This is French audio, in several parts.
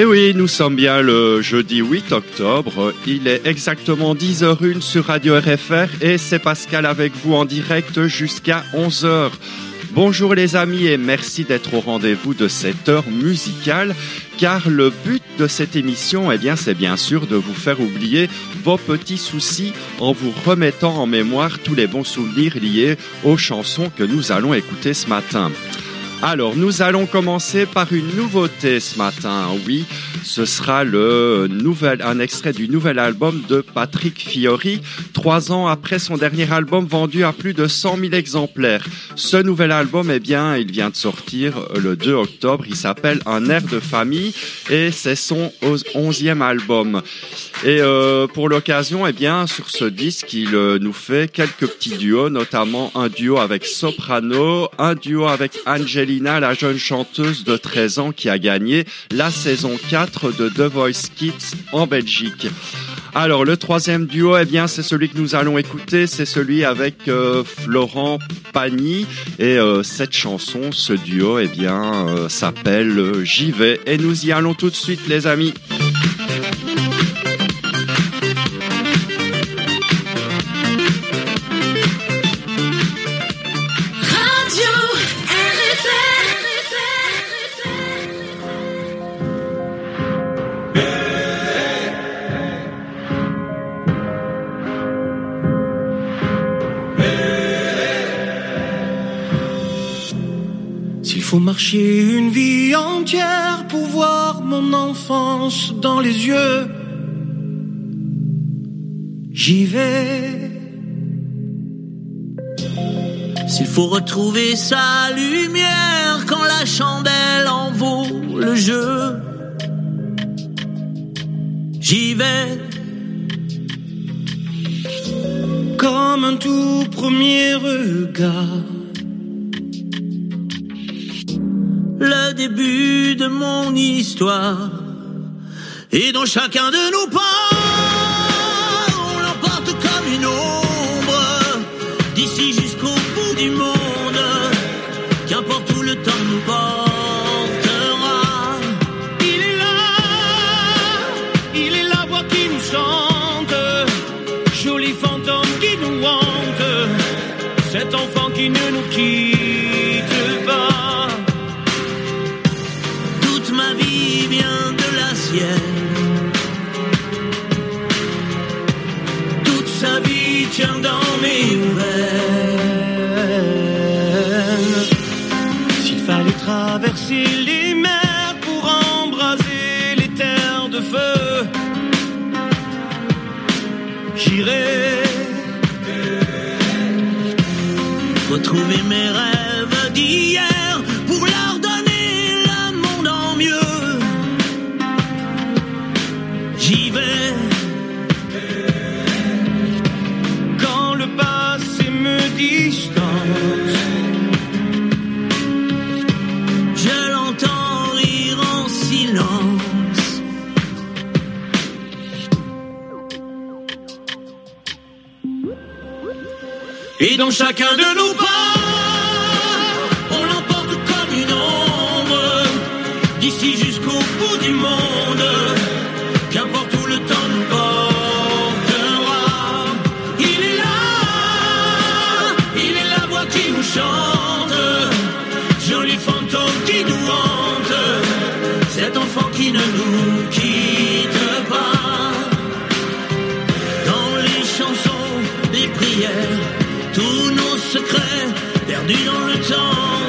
Et eh oui, nous sommes bien le jeudi 8 octobre. Il est exactement 10h01 sur Radio RFR et c'est Pascal avec vous en direct jusqu'à 11h. Bonjour les amis et merci d'être au rendez-vous de cette heure musicale car le but de cette émission, eh bien, c'est bien sûr de vous faire oublier vos petits soucis en vous remettant en mémoire tous les bons souvenirs liés aux chansons que nous allons écouter ce matin. Alors, nous allons commencer par une nouveauté ce matin. Oui, ce sera le nouvel, un extrait du nouvel album de Patrick Fiori, trois ans après son dernier album vendu à plus de 100 000 exemplaires. Ce nouvel album, eh bien, il vient de sortir le 2 octobre. Il s'appelle Un air de famille et c'est son onzième album. Et euh, pour l'occasion, eh bien, sur ce disque, il euh, nous fait quelques petits duos, notamment un duo avec Soprano, un duo avec Angelina, la jeune chanteuse de 13 ans qui a gagné la saison 4 de The Voice Kids en Belgique. Alors le troisième duo, eh bien c'est celui que nous allons écouter, c'est celui avec euh, Florent Pagny et cette chanson, ce duo, eh bien s'appelle J'y vais et nous y allons tout de suite les amis. Faut retrouver sa lumière quand la chandelle en vaut le jeu, j'y vais. Comme un tout premier regard le début de mon histoire. Et dans chacun de nos pas, j'irai retrouver mes rêves Et dans chacun de nos pas, on l'emporte comme une ombre, d'ici jusqu'au bout du monde, qu'importe où le temps nous portera. Il est là, il est la voix qui nous chante, joli fantôme qui nous hante, cet enfant qui ne nous quitte perdus dans le temps.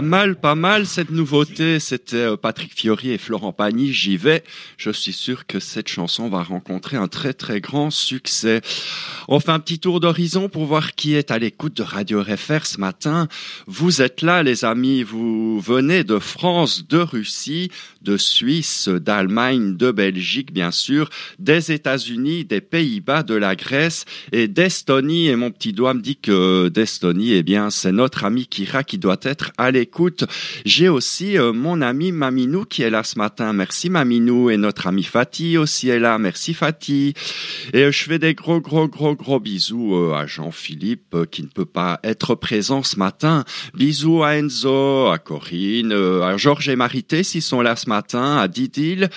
Pas mal, pas mal cette nouveauté. C'était euh, Patrick Fiori et Florent Pagny. J'y vais. Je suis sûr que cette chanson va rencontrer un très très grand succès. On fait un petit tour d'horizon pour voir qui est à l'écoute de Radio RFR ce matin. Vous êtes là, les amis. Vous venez de France, de Russie, de Suisse, d'Allemagne, de Belgique, bien sûr, des États-Unis, des Pays-Bas, de la Grèce et d'Estonie. Et mon petit doigt me dit que d'Estonie, eh bien, c'est notre ami Kira qui doit être à l'écoute. J'ai aussi euh, mon ami Maminou qui est là ce matin. Merci Maminou. Et notre ami Fatih aussi est là. Merci Fatih. Et euh, je fais des gros, gros, gros, gros bisous euh, à Jean-Philippe qui ne peut pas être présent ce matin. Bisous à Enzo, à Corinne, à Georges et Marité s'ils sont là ce matin, à Didil.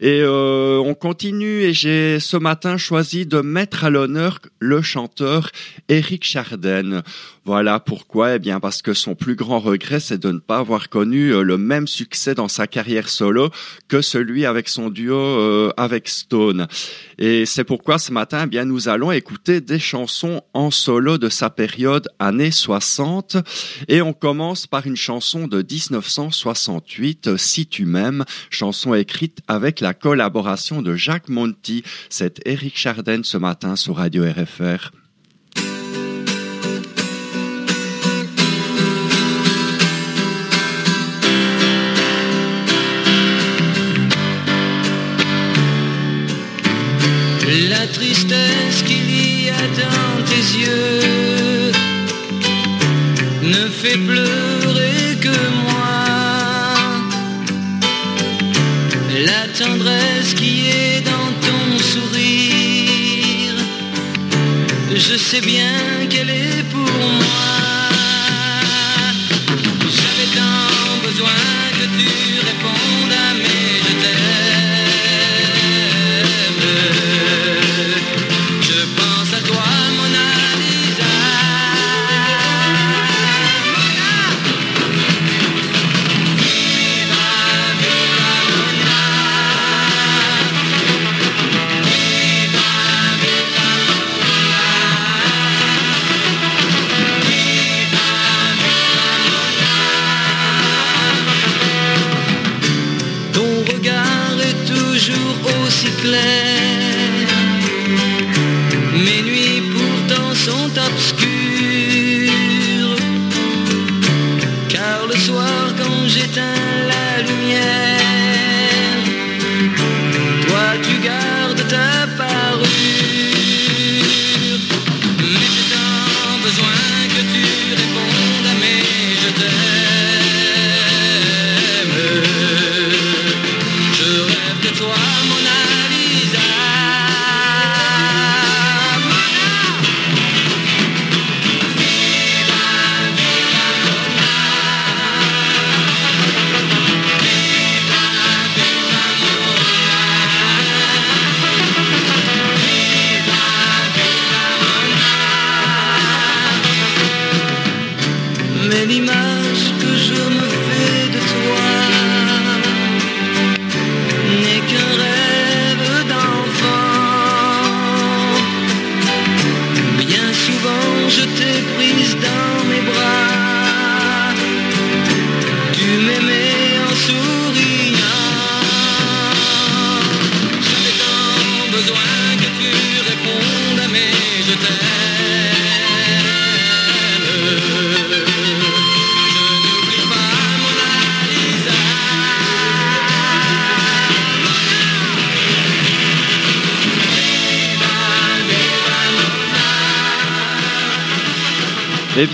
Et on continue et j'ai ce matin choisi de mettre à l'honneur le chanteur Eric Charden. Voilà pourquoi, eh bien parce que son plus grand regret, c'est de ne pas avoir connu euh, le même succès dans sa carrière solo que celui avec son duo euh, avec Stone. Et c'est pourquoi ce matin, eh bien nous allons écouter des chansons en solo de sa période années 60 et on commence par une chanson de 1968, Si tu m'aimes, chanson écrite avec la collaboration de Jacques Monti. C'est Eric Charden ce matin sur Radio RFR. Qu'il y a dans tes yeux ne fait pleurer que moi. La tendresse qui est dans ton sourire, je sais bien qu'elle est pour moi. J'avais tant besoin que tu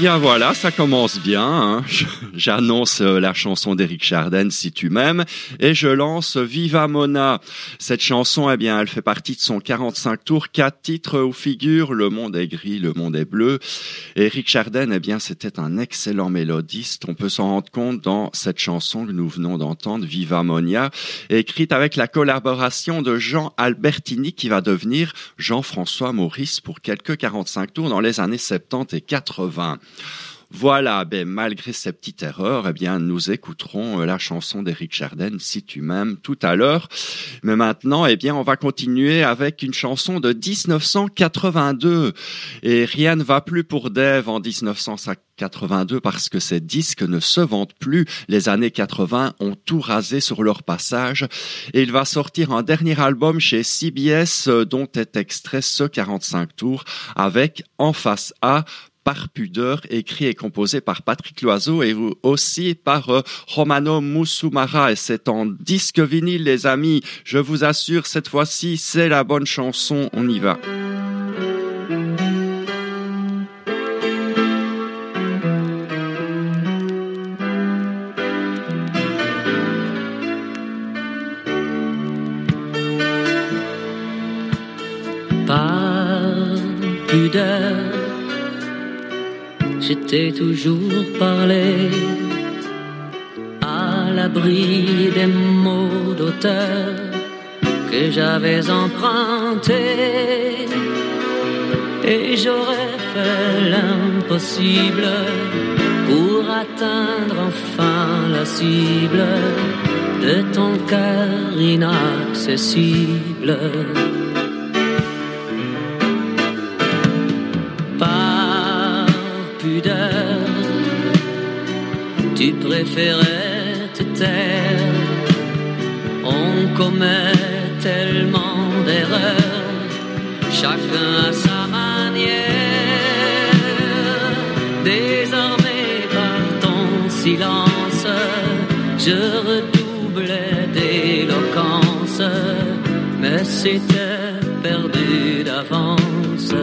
bien voilà, ça commence bien. hein. J'annonce euh, la chanson d'Eric Chardin, Si tu m'aimes, et je lance Viva Mona. Cette chanson, eh bien, elle fait partie de son 45 tours, quatre titres où figure Le monde est gris, le monde est bleu. Eric Chardin, eh bien, c'était un excellent mélodiste. On peut s'en rendre compte dans cette chanson que nous venons d'entendre, Viva Monia, écrite avec la collaboration de Jean Albertini qui va devenir Jean-François Maurice pour quelques 45 tours dans les années 70 et 80. Voilà, ben, malgré ces petites erreurs, eh bien, nous écouterons euh, la chanson d'Eric Chardin, Si tu m'aimes, tout à l'heure. Mais maintenant, eh bien, on va continuer avec une chanson de 1982. Et rien ne va plus pour Dave en 1982 parce que ces disques ne se vendent plus. Les années 80 ont tout rasé sur leur passage. Et il va sortir un dernier album chez CBS euh, dont est extrait ce 45 tours avec en face A par pudeur, écrit et composé par Patrick Loiseau et aussi par euh, Romano Musumara. Et c'est en disque vinyle, les amis. Je vous assure, cette fois-ci, c'est la bonne chanson. On y va. J'étais toujours parlé à l'abri des mots d'auteur que j'avais empruntés. Et j'aurais fait l'impossible pour atteindre enfin la cible de ton cœur inaccessible. Tu préférais te taire. On commet tellement d'erreurs, chacun à sa manière. Désormais, par ton silence, je redoublais d'éloquence, mais c'était perdu d'avance.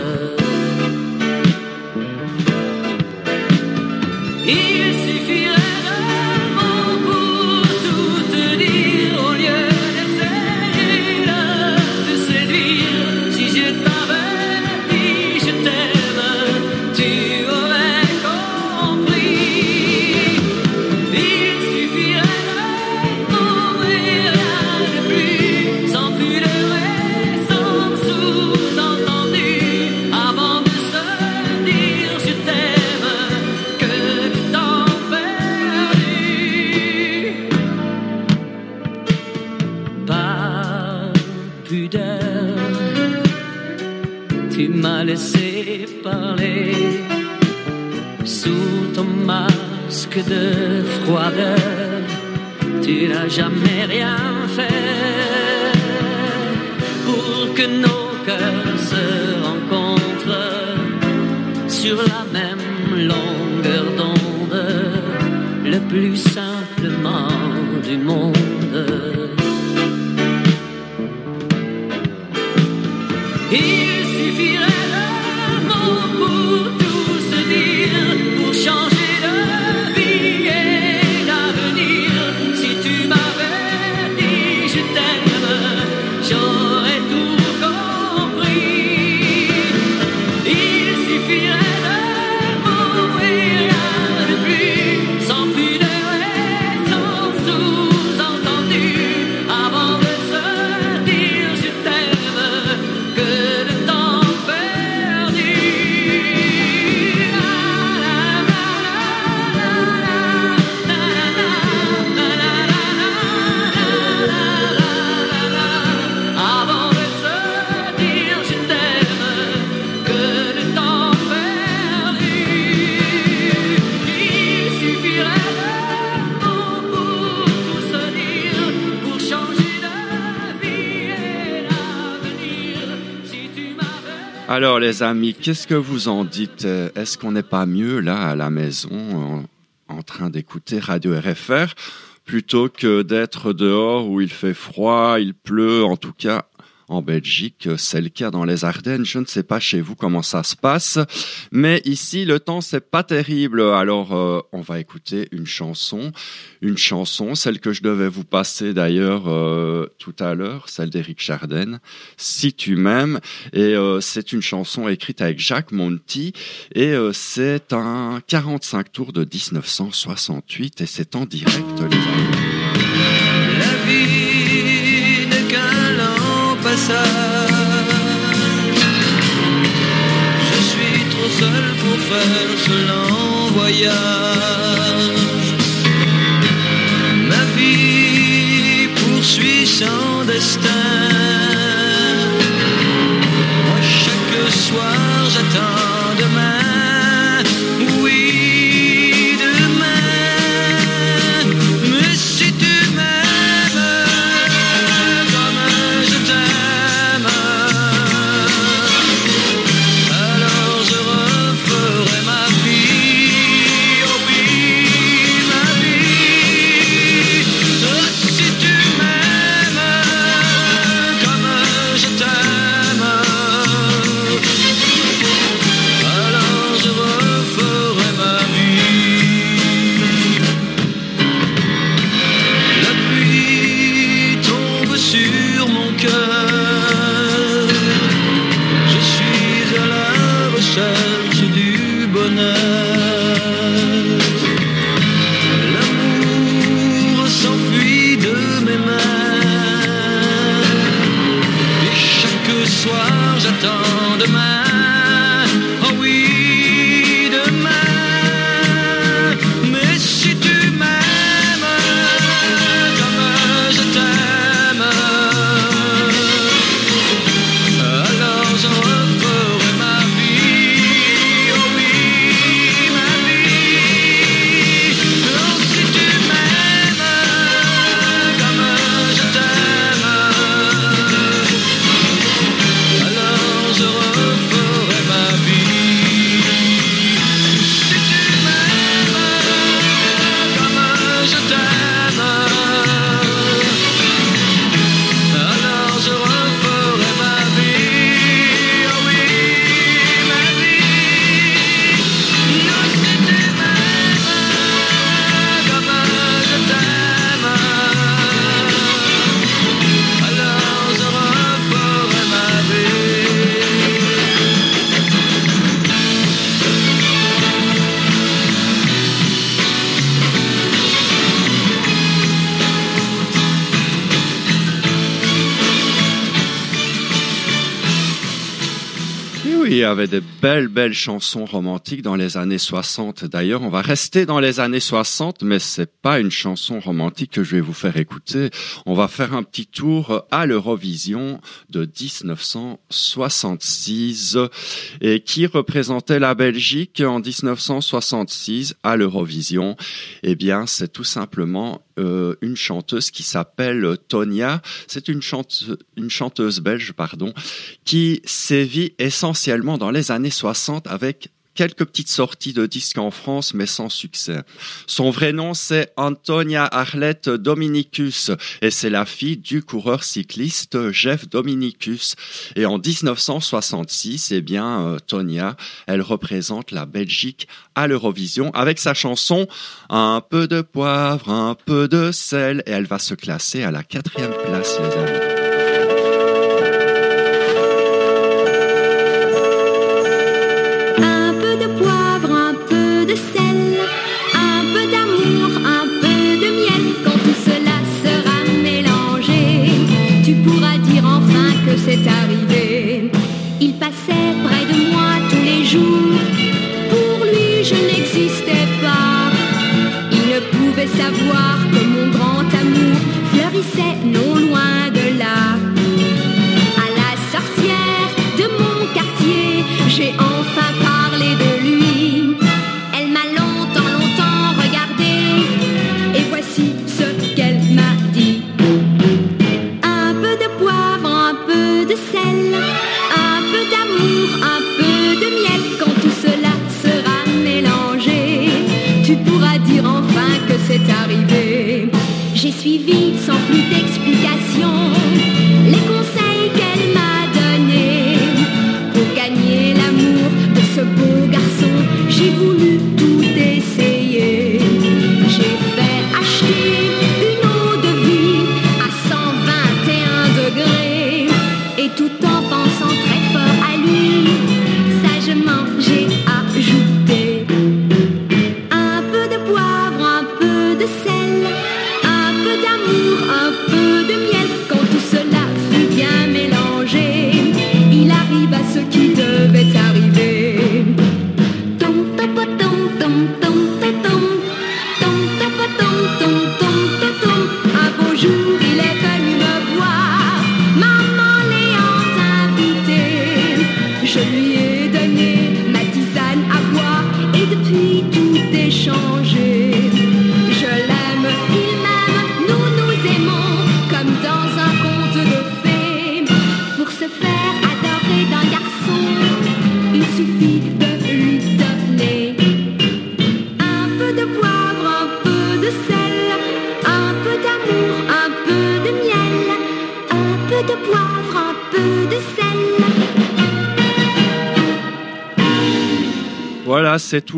De froideur. Tu n'as jamais rien fait pour que nos cœurs se rencontrent sur la même longueur d'onde, le plus simplement du monde. Alors les amis, qu'est-ce que vous en dites? Est-ce qu'on n'est pas mieux là à la maison en train d'écouter Radio RFR plutôt que d'être dehors où il fait froid, il pleut, en tout cas en Belgique, c'est le cas dans les Ardennes. Je ne sais pas chez vous comment ça se passe, mais ici le temps c'est pas terrible. Alors euh, on va écouter une chanson, une chanson, celle que je devais vous passer d'ailleurs euh, tout à l'heure, celle d'Éric Chardin, Si tu m'aimes. Et euh, c'est une chanson écrite avec Jacques Monti et euh, c'est un 45 tours de 1968 et c'est en direct. Je suis trop seul pour faire ce lent voyage. Ma vie poursuit son destin. Avait des belles, belles chansons romantiques dans les années 60. D'ailleurs, on va rester dans les années 60, mais c'est pas une chanson romantique que je vais vous faire écouter. On va faire un petit tour à l'Eurovision de 1966 et qui représentait la Belgique en 1966 à l'Eurovision. Eh bien, c'est tout simplement euh, une chanteuse qui s'appelle Tonia. C'est une, une chanteuse belge, pardon, qui sévit essentiellement dans les années 60 avec quelques petites sorties de disques en France, mais sans succès. Son vrai nom, c'est Antonia Arlette Dominicus, et c'est la fille du coureur cycliste Jeff Dominicus. Et en 1966, eh bien, euh, Tonia, elle représente la Belgique à l'Eurovision avec sa chanson Un peu de poivre, un peu de sel, et elle va se classer à la quatrième place, les amis.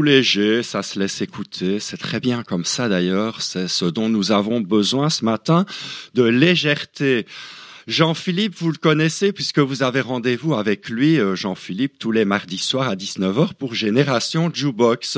Léger, ça se laisse écouter, c'est très bien comme ça d'ailleurs, c'est ce dont nous avons besoin ce matin, de légèreté. Jean-Philippe, vous le connaissez puisque vous avez rendez-vous avec lui, euh, Jean-Philippe, tous les mardis soirs à 19h pour Génération Jukebox.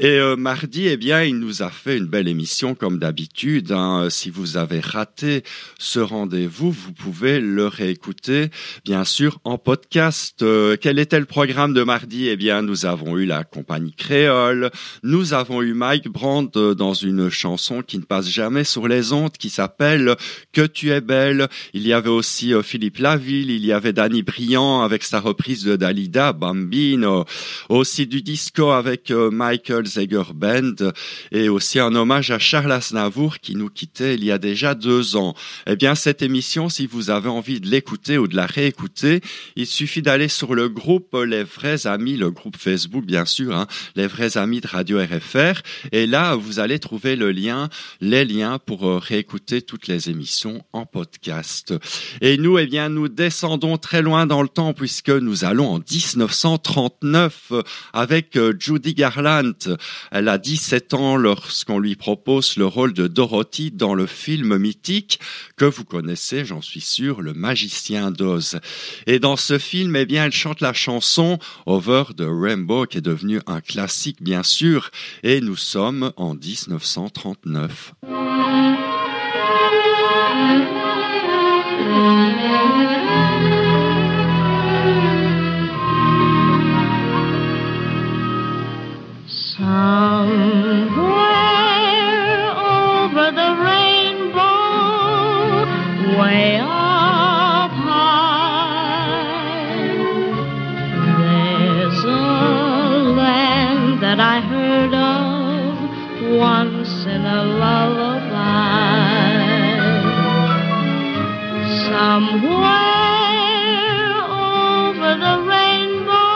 Et euh, mardi, eh bien, il nous a fait une belle émission comme d'habitude. hein. Si vous avez raté ce rendez-vous, vous pouvez le réécouter, bien sûr, en podcast. Euh, quel était le programme de mardi? Eh bien, nous avons eu la compagnie créole, nous avons eu Mike Brandt euh, dans une chanson qui ne passe jamais sur les ondes, qui s'appelle Que tu es belle. Il y avait aussi euh, Philippe Laville, il y avait Danny Briand avec sa reprise de Dalida, Bambino, aussi du disco avec euh, Michael Zager Band et aussi un hommage à Charles Aznavour qui nous quittait il y a déjà deux ans. Eh bien, cette émission, si vous avez envie de l'écouter ou de la réécouter, il suffit d'aller sur le groupe Les Vrais Amis, le groupe Facebook, bien sûr, hein, Les Vrais Amis de Radio RFR. Et là, vous allez trouver le lien, les liens pour euh, réécouter toutes les émissions en podcast. Et nous, eh bien, nous descendons très loin dans le temps puisque nous allons en 1939 euh, avec euh, Judy Garland. Elle a 17 ans lorsqu'on lui propose le rôle de Dorothy dans le film mythique que vous connaissez, j'en suis sûr, Le Magicien d'Oz. Et dans ce film, eh bien, elle chante la chanson Over the Rainbow qui est devenue un classique, bien sûr. Et nous sommes en 1939. Somewhere over the rainbow, way up high, there's a land that I heard of once in a lullaby. Somewhere over the rainbow,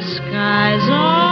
skies are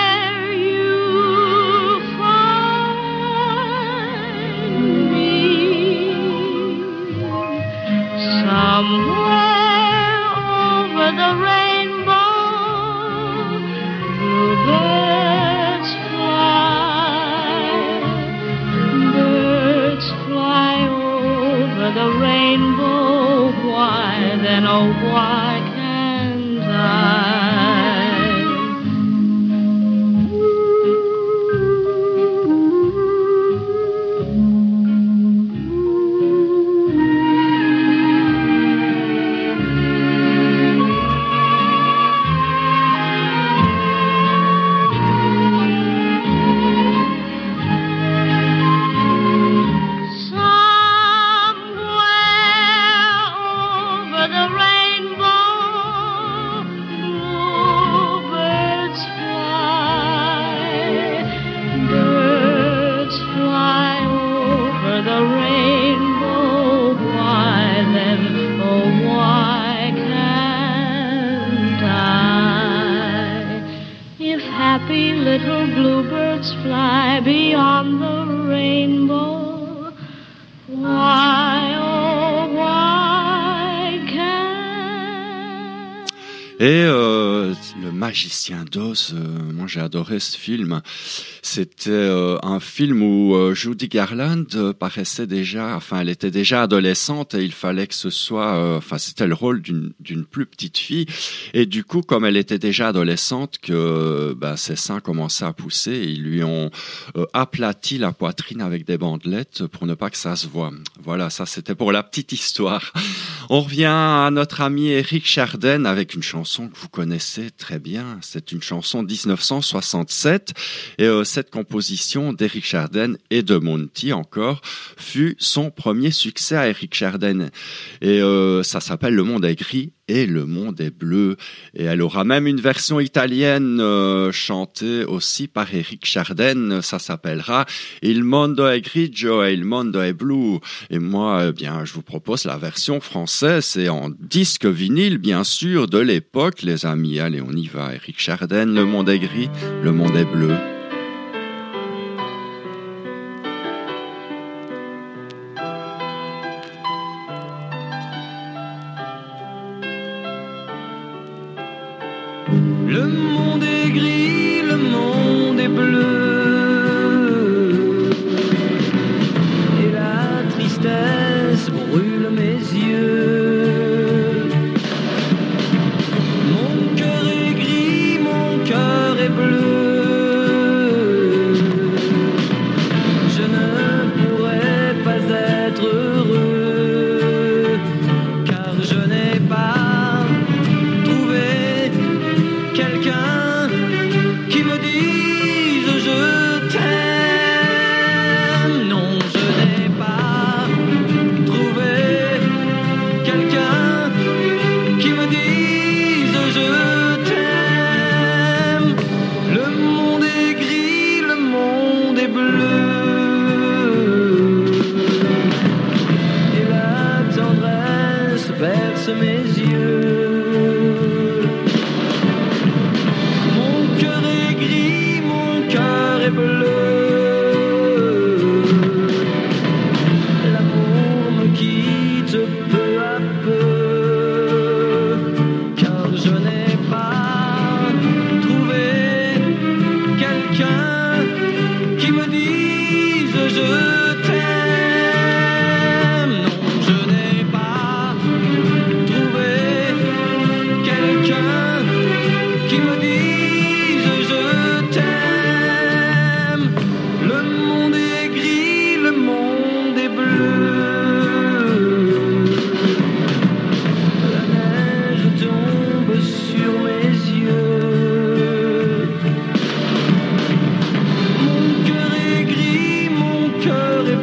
Somewhere over the rainbow, Euh, moi j'ai adoré ce film. C'était euh, un film où euh, Judy Garland euh, paraissait déjà, enfin elle était déjà adolescente et il fallait que ce soit, euh, enfin c'était le rôle d'une plus petite fille. Et du coup, comme elle était déjà adolescente, que ben, ses seins commençaient à pousser, ils lui ont euh, aplati la poitrine avec des bandelettes pour ne pas que ça se voit. Voilà, ça c'était pour la petite histoire. On revient à notre ami Eric Charden avec une chanson que vous connaissez très bien. C'est une chanson 1967 et cette composition d'Eric Charden et de Monty encore fut son premier succès à Eric Charden. Et euh, ça s'appelle Le Monde est gris et Le Monde est bleu. Et elle aura même une version italienne euh, chantée aussi par Eric Charden. Ça s'appellera Il Mondo è grigio e il mondo è blu. Et moi, eh bien, je vous propose la version française. C'est en disque vinyle, bien sûr, de l'époque, les amis. Allez, on y va. Eric Charden, Le Monde est gris, Le Monde est bleu.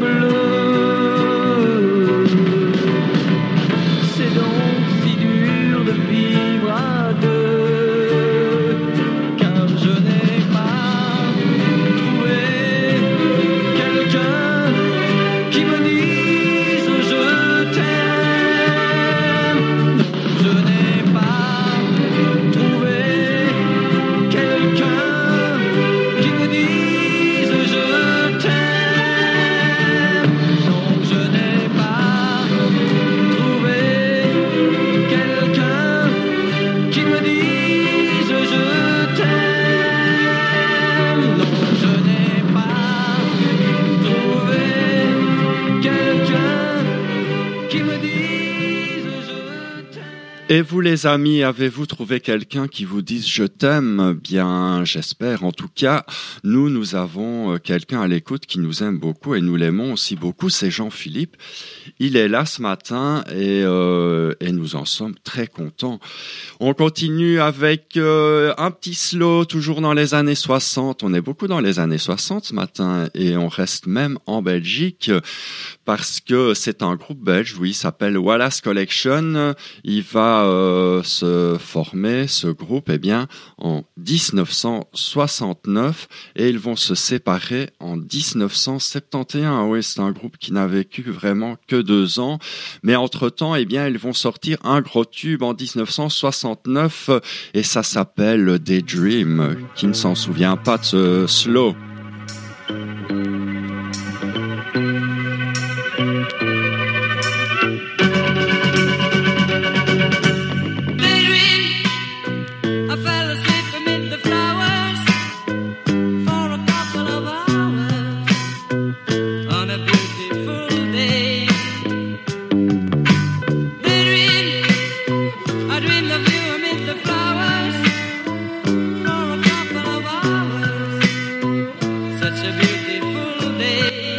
Cœur Amis, avez-vous trouvé quelqu'un qui vous dise je t'aime Bien, j'espère. En tout cas, nous, nous avons euh, quelqu'un à l'écoute qui nous aime beaucoup et nous l'aimons aussi beaucoup, c'est Jean-Philippe. Il est là ce matin et, euh, et nous en sommes très contents. On continue avec euh, un petit slow, toujours dans les années 60. On est beaucoup dans les années 60 ce matin et on reste même en Belgique parce que c'est un groupe belge, oui, il s'appelle Wallace Collection. Il va se former, ce groupe, eh bien, en 1969 et ils vont se séparer en 1971. Oui, c'est un groupe qui n'a vécu vraiment que deux ans, mais entre-temps, eh bien, ils vont sortir un gros tube en 1969 et ça s'appelle Daydream. Qui ne s'en souvient pas de ce slow? baby.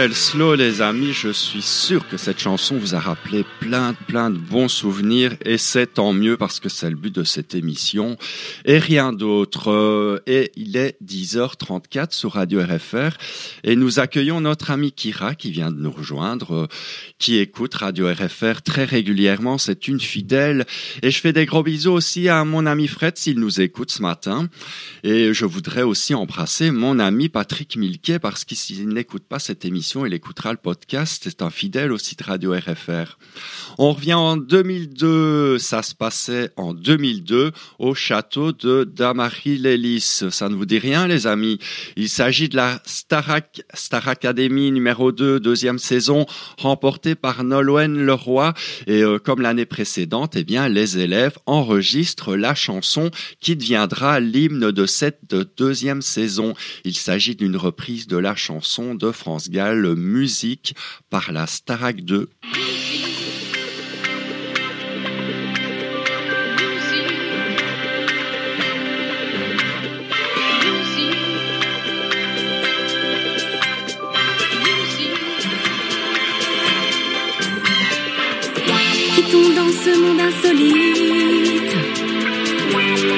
Mais quel slow, les amis. Je suis sûr que cette chanson vous a rappelé plein, plein de bons souvenirs et c'est tant mieux parce que c'est le but de cette émission et rien d'autre. Euh, Et il est 10h34 sur Radio RFR et nous accueillons notre ami Kira qui vient de nous rejoindre, euh, qui écoute Radio RFR très régulièrement. C'est une fidèle et je fais des gros bisous aussi à mon ami Fred s'il nous écoute ce matin. Et je voudrais aussi embrasser mon ami Patrick Milquet parce qu'il n'écoute pas cette émission, il écoutera le podcast. C'est un fidèle aussi de Radio RFR. On revient en 2002. Ça se passait en 2002 au château de Damary-Lélis. Ça ne vous dit rien, les amis. Il s'agit de la Star Academy numéro 2, deuxième saison, remportée par Nolwenn Leroy. Et euh, comme l'année précédente, eh bien, les élèves enregistrent la chanson qui deviendra l'hymne de cette deuxième saison. Il s'agit d'une reprise de la chanson de France Gall, Musique, par la Starac 2. Quittons dans ce monde insolite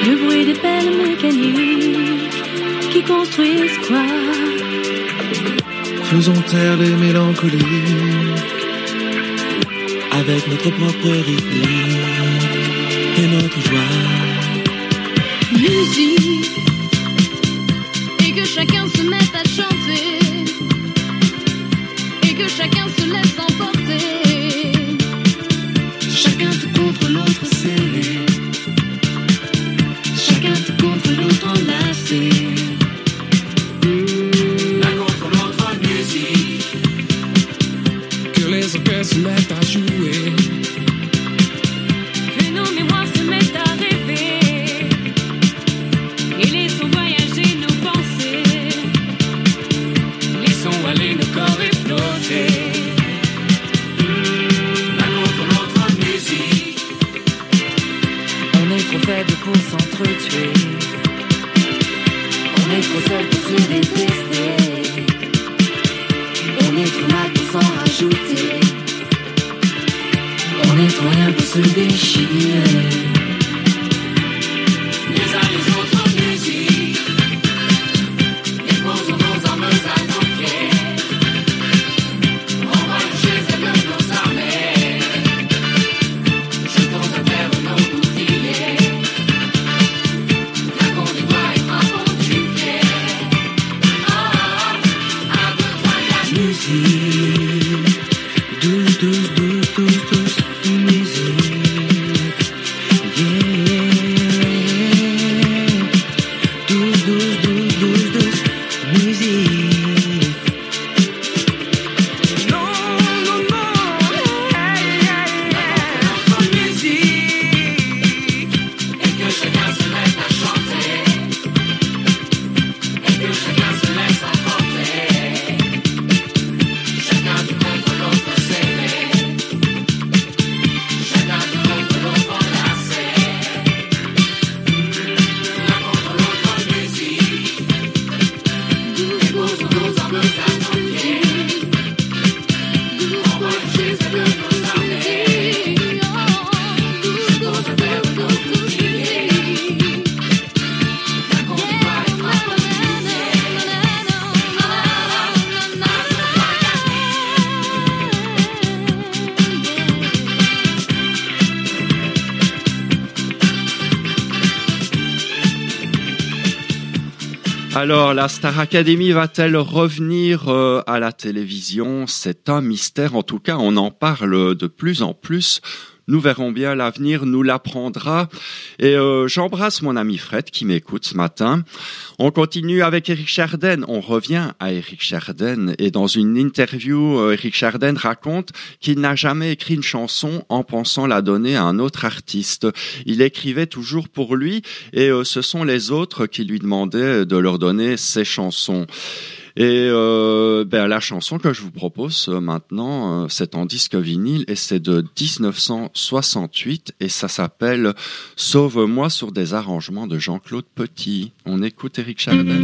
le bruit des pelles mécaniques qui construisent quoi? Faisons taire les mélancolies. avec notre propre rythme et notre joie. musique et que chacun se mette à chanter et que chacun se laisse emporter Chacun tout contre l'autre serré. Alors, la Star Academy va-t-elle revenir euh, à la télévision? C'est un mystère. En tout cas, on en parle de plus en plus. Nous verrons bien, l'avenir nous l'apprendra. Et euh, j'embrasse mon ami Fred qui m'écoute ce matin. On continue avec Eric Charden. On revient à Eric Charden. Et dans une interview, euh, Eric Charden raconte qu'il n'a jamais écrit une chanson en pensant la donner à un autre artiste. Il écrivait toujours pour lui et euh, ce sont les autres qui lui demandaient de leur donner ses chansons. Et euh, ben, la chanson que je vous propose euh, maintenant, euh, c'est en disque vinyle et c'est de 1968 et ça s'appelle Sauve-moi sur des arrangements de Jean-Claude Petit. On écoute Eric Chardin.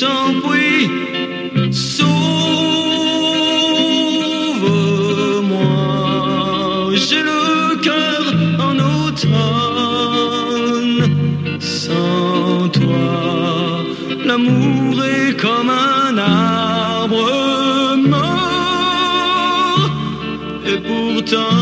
T'en prie, sauve-moi. J'ai le cœur en automne, sans toi, l'amour est comme un arbre mort. Et pourtant,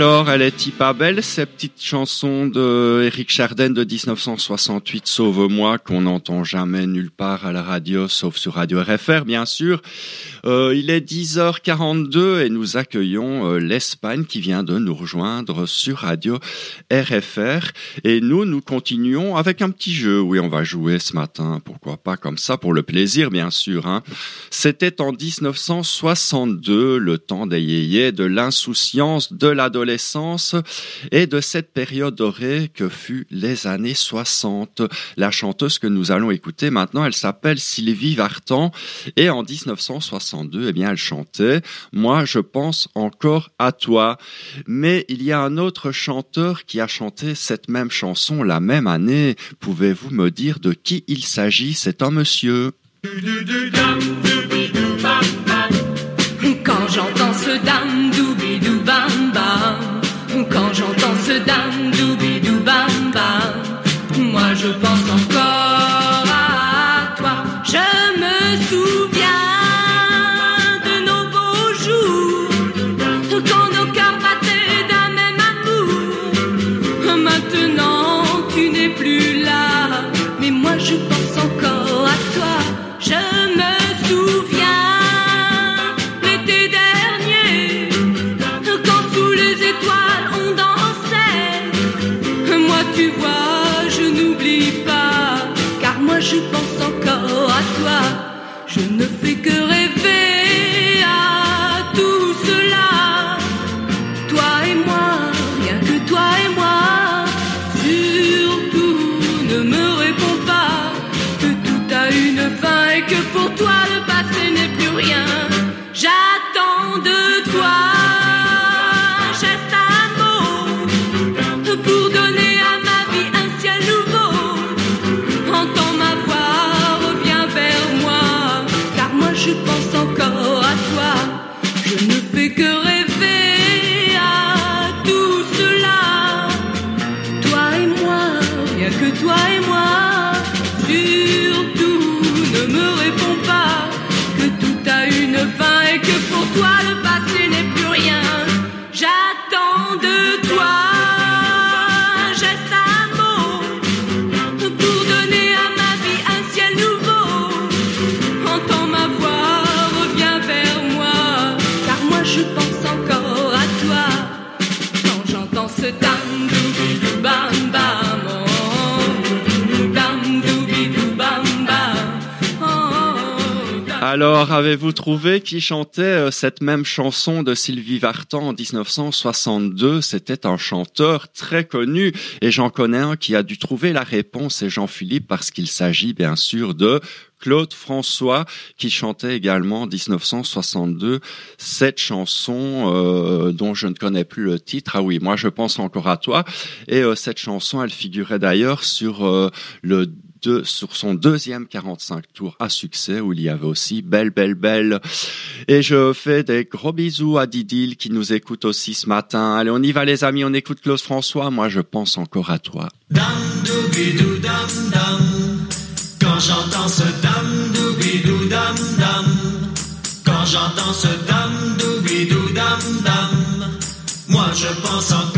Alors, elle est pas belle, cette petite chanson de Eric Chardin de 1968, Sauve-moi, qu'on n'entend jamais nulle part à la radio, sauf sur Radio RFR, bien sûr. Euh, il est 10h42 et nous accueillons euh, l'Espagne qui vient de nous rejoindre sur Radio RFR. Et nous, nous continuons avec un petit jeu. Oui, on va jouer ce matin, pourquoi pas comme ça, pour le plaisir, bien sûr. Hein. C'était en 1962, le temps des yéyés, de l'insouciance, de l'adolescence et de cette période dorée que fut les années 60. La chanteuse que nous allons écouter maintenant, elle s'appelle Sylvie Vartan et en 1962, eh bien, elle chantait Moi, je pense encore à toi. Mais il y a un autre chanteur qui a chanté cette même chanson la même année. Pouvez-vous me dire de qui il s'agit? C'est un monsieur. Quand j'entends ce dam pour toi Alors, avez-vous trouvé qui chantait euh, cette même chanson de Sylvie Vartan en 1962 C'était un chanteur très connu et j'en connais un qui a dû trouver la réponse, c'est Jean-Philippe, parce qu'il s'agit bien sûr de Claude François qui chantait également en 1962 cette chanson euh, dont je ne connais plus le titre. Ah oui, moi je pense encore à toi. Et euh, cette chanson, elle figurait d'ailleurs sur le sur son deuxième 45 tours à succès où il y avait aussi Belle Belle Belle. Et je fais des gros bisous à Didil qui nous écoute aussi ce matin. Allez, on y va les amis, on écoute Claude François. Moi je pense encore à toi. Dam dam dam. Quand j'entends ce dam doubidou dam dam. Quand j'entends ce dam doubidou dam dam. Moi je pense encore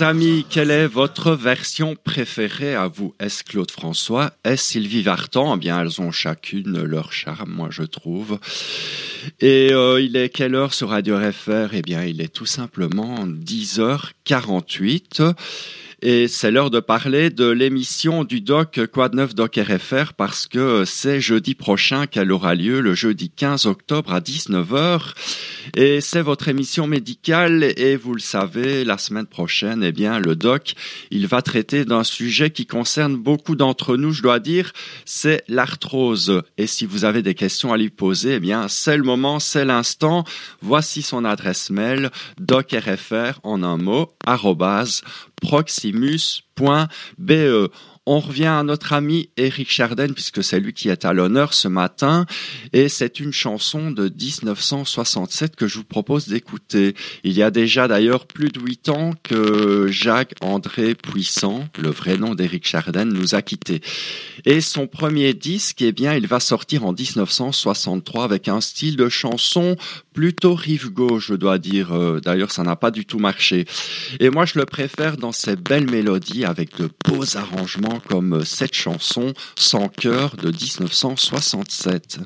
Amis, quelle est votre version préférée à vous? Est-ce Claude François? Est-ce Sylvie Vartan? Eh bien, elles ont chacune leur charme, moi je trouve. Et euh, il est quelle heure sur Radio RFR Eh bien, il est tout simplement 10h48. Et c'est l'heure de parler de l'émission du doc de neuf doc RFR parce que c'est jeudi prochain qu'elle aura lieu, le jeudi 15 octobre à 19h. Et c'est votre émission médicale et vous le savez, la semaine prochaine, eh bien, le doc, il va traiter d'un sujet qui concerne beaucoup d'entre nous, je dois dire, c'est l'arthrose. Et si vous avez des questions à lui poser, eh bien, c'est le moment, c'est l'instant. Voici son adresse mail, docrfr en un mot, arrobase, proximus.be. On revient à notre ami Eric Charden puisque c'est lui qui est à l'honneur ce matin et c'est une chanson de 1967 que je vous propose d'écouter. Il y a déjà d'ailleurs plus de huit ans que Jacques-André Puissant, le vrai nom d'Eric Charden, nous a quittés. Et son premier disque, eh bien, il va sortir en 1963 avec un style de chanson plutôt rive gauche, je dois dire. Euh, D'ailleurs, ça n'a pas du tout marché. Et moi, je le préfère dans ces belles mélodies avec de beaux arrangements comme cette chanson Sans cœur de 1967.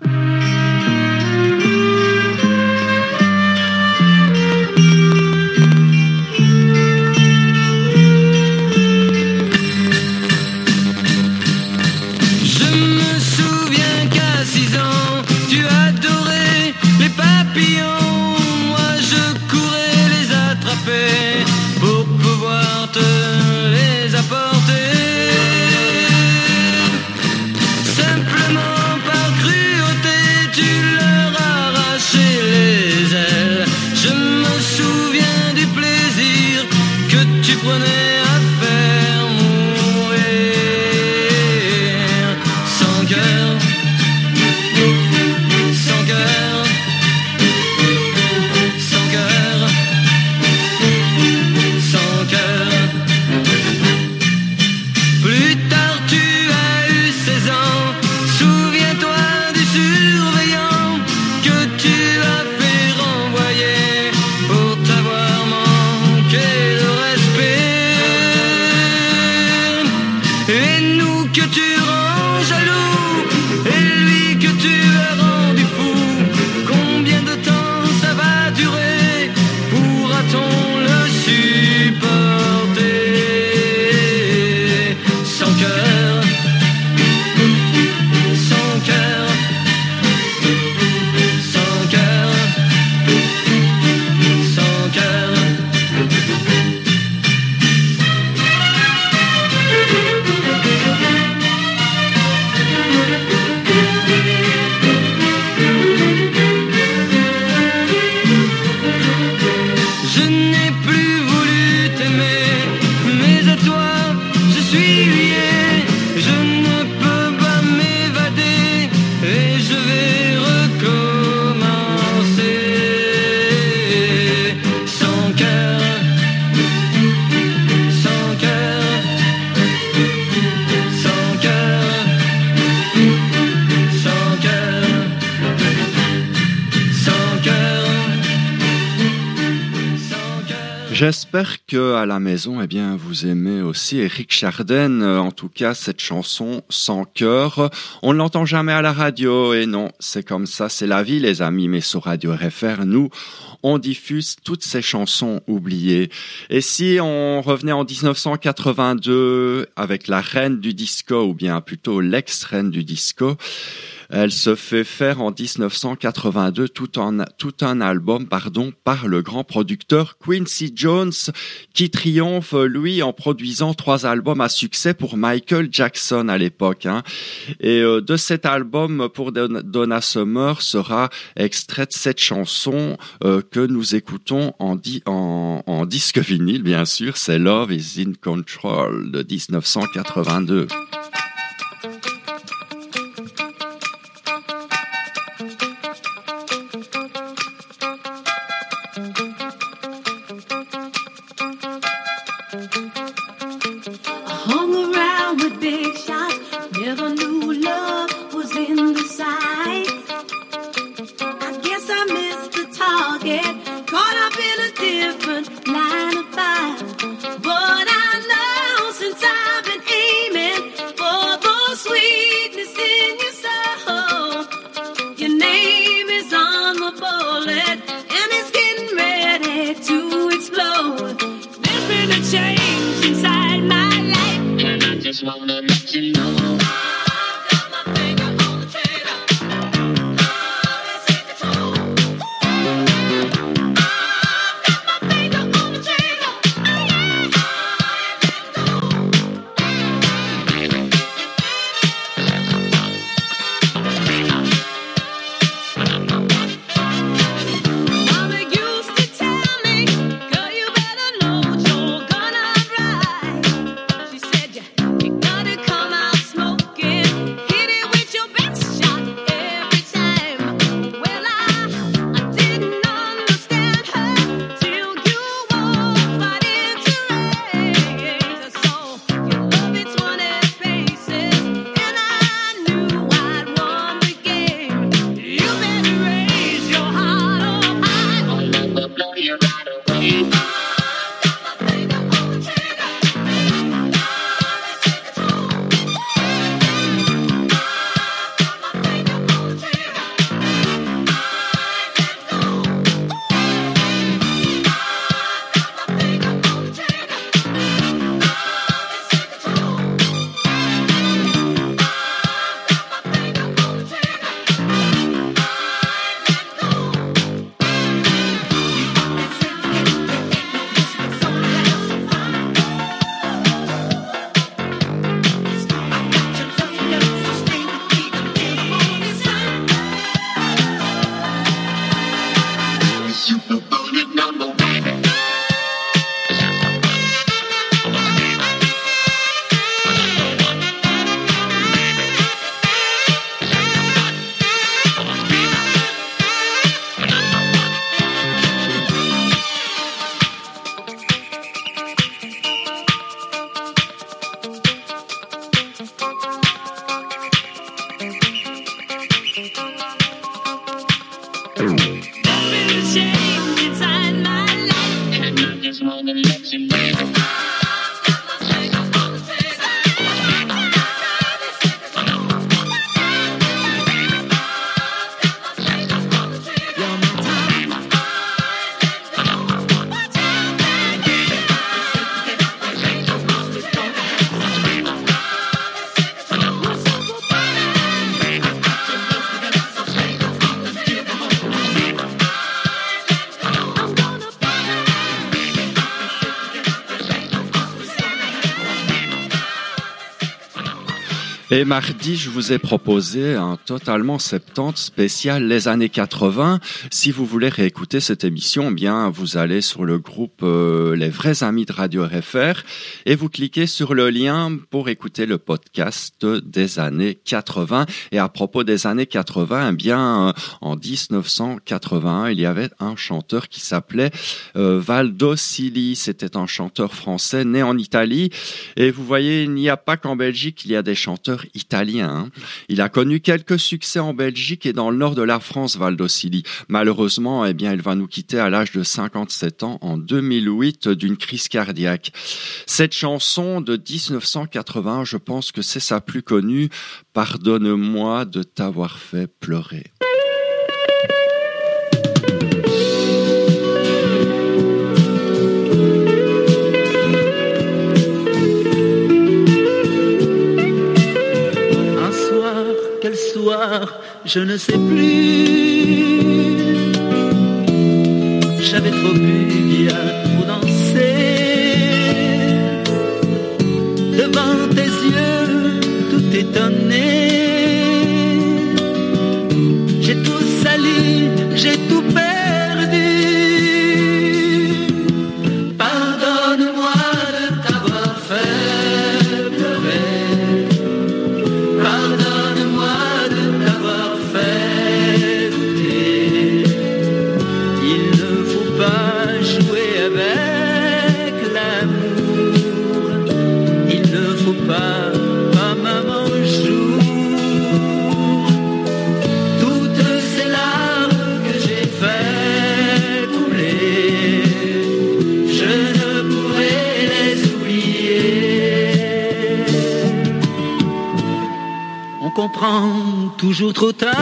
J'espère que à la maison, eh bien, vous aimez aussi Eric Charden. euh, En tout cas, cette chanson sans cœur. On ne l'entend jamais à la radio. Et non, c'est comme ça, c'est la vie, les amis. Mais sur Radio RFR, nous, on diffuse toutes ces chansons oubliées. Et si on revenait en 1982 avec la reine du disco, ou bien plutôt l'ex-reine du disco, elle se fait faire en 1982 tout un, tout un album pardon, par le grand producteur Quincy Jones qui triomphe, lui, en produisant trois albums à succès pour Michael Jackson à l'époque. Hein. Et euh, de cet album, pour Don- Donna Summer, sera extraite cette chanson euh, que nous écoutons en, en, en disque vinyle, bien sûr. C'est Love is in Control de 1982. Et mardi, je vous ai proposé un totalement 70 spécial les années 80. Si vous voulez réécouter cette émission, eh bien, vous allez sur le groupe euh, Les vrais amis de Radio RFR et vous cliquez sur le lien pour écouter le podcast des années 80. Et à propos des années 80, eh bien, euh, en 1981, il y avait un chanteur qui s'appelait euh, Valdo Sili. C'était un chanteur français né en Italie. Et vous voyez, il n'y a pas qu'en Belgique, il y a des chanteurs italien. hein. Il a connu quelques succès en Belgique et dans le nord de la France, Valdo Sili. Malheureusement, eh bien, il va nous quitter à l'âge de 57 ans en 2008 d'une crise cardiaque. Cette chanson de 1980, je pense que c'est sa plus connue. Pardonne-moi de t'avoir fait pleurer. Je ne sais plus. J'avais trop bu. Toujours trop tard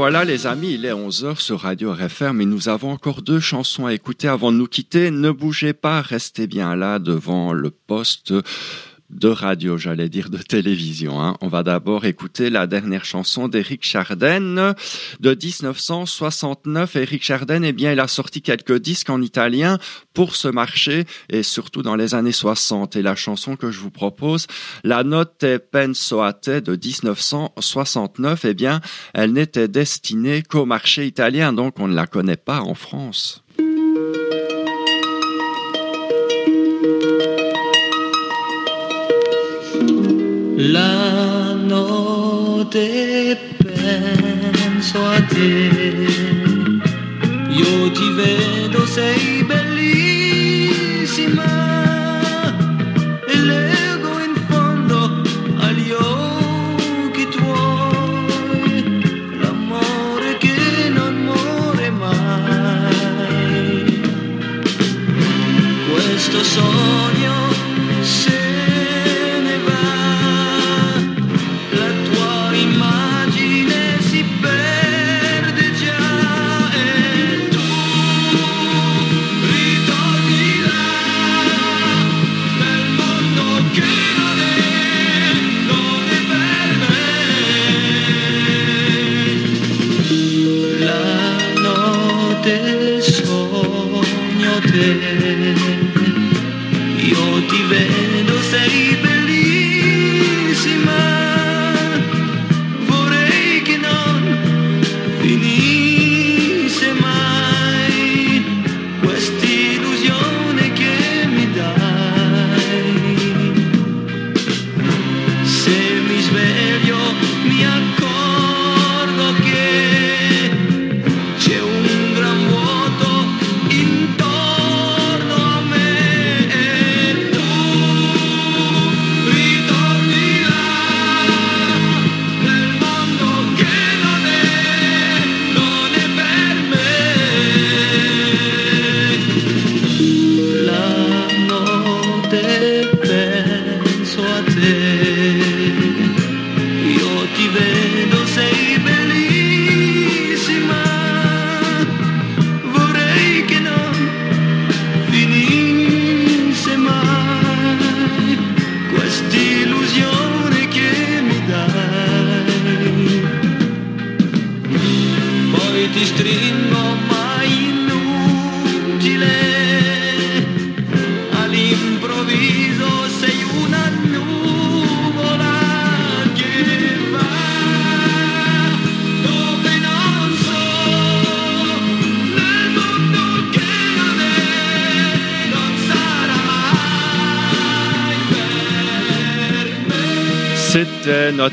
voilà les amis, il est 11h sur Radio RFR, mais nous avons encore deux chansons à écouter avant de nous quitter. Ne bougez pas, restez bien là devant le poste de radio, j'allais dire de télévision. hein. On va d'abord écouter la dernière chanson d'Éric Chardin de 1969. Éric Chardin, eh bien, il a sorti quelques disques en italien pour ce marché et surtout dans les années 60. Et la chanson que je vous propose, La Notte Penso a te de 1969, eh bien, elle n'était destinée qu'au marché italien, donc on ne la connaît pas en France. La notte penso a te, io ti vedo, sei bellissima e leggo in fondo agli occhi tuoi l'amore che non muore mai. Questo sogno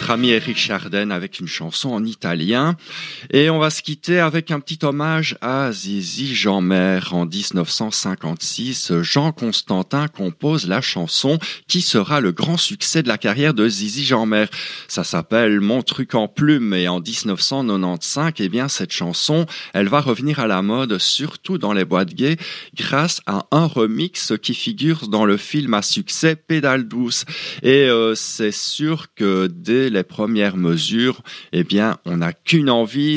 notre ami Eric Charden avec une chanson en italien. Et on va se quitter avec un petit hommage à Zizi Jeanmer. En 1956, Jean Constantin compose la chanson qui sera le grand succès de la carrière de Zizi Jeanmer. Ça s'appelle Mon truc en plume et en 1995, eh bien, cette chanson, elle va revenir à la mode, surtout dans les boîtes gays, grâce à un remix qui figure dans le film à succès Pédale douce. Et euh, c'est sûr que dès les premières mesures, eh bien, on n'a qu'une envie,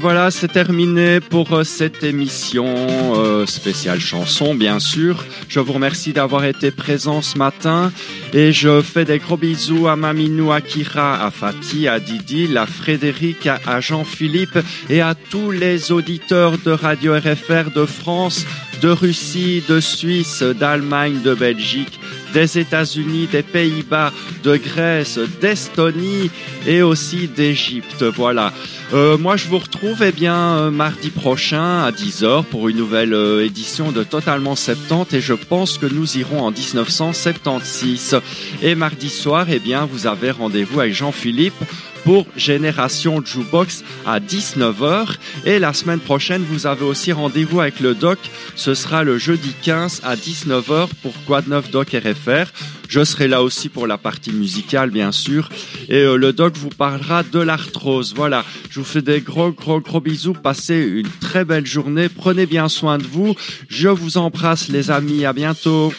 voilà, c'est terminé pour euh, cette émission euh, spéciale chanson, bien sûr. Je vous remercie d'avoir été présent ce matin et je fais des gros bisous à Maminou, à Kira, à Fatih, à Didi, à Frédéric, à, à Jean-Philippe et à tous les auditeurs de Radio RFR de France, de Russie, de Suisse, d'Allemagne, de Belgique, des États-Unis, des Pays-Bas, de Grèce, d'Estonie et aussi d'Égypte. Voilà. Euh, moi, je vous retrouve eh bien euh, mardi prochain à 10h pour une nouvelle euh, édition de Totalement 70 et je pense que nous irons en 1976. Et mardi soir, eh bien, vous avez rendez-vous avec Jean-Philippe pour Génération Jukebox à 19h. Et la semaine prochaine, vous avez aussi rendez-vous avec le doc. Ce sera le jeudi 15 à 19h pour de neuf Doc RFR. Je serai là aussi pour la partie musicale, bien sûr. Et euh, le doc vous parlera de l'arthrose. Voilà, je vous fais des gros, gros, gros bisous. Passez une très belle journée. Prenez bien soin de vous. Je vous embrasse, les amis. À bientôt.